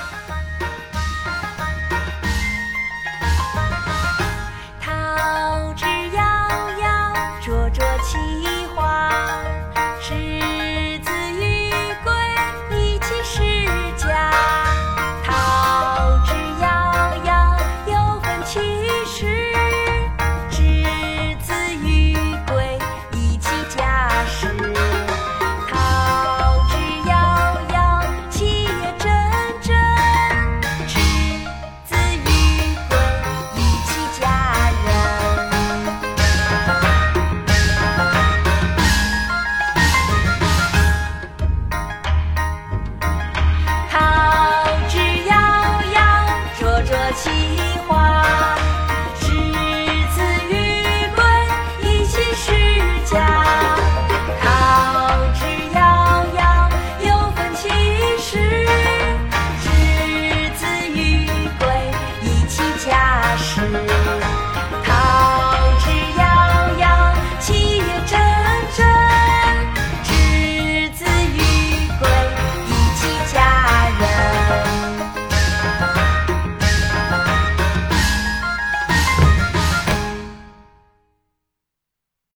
Bye.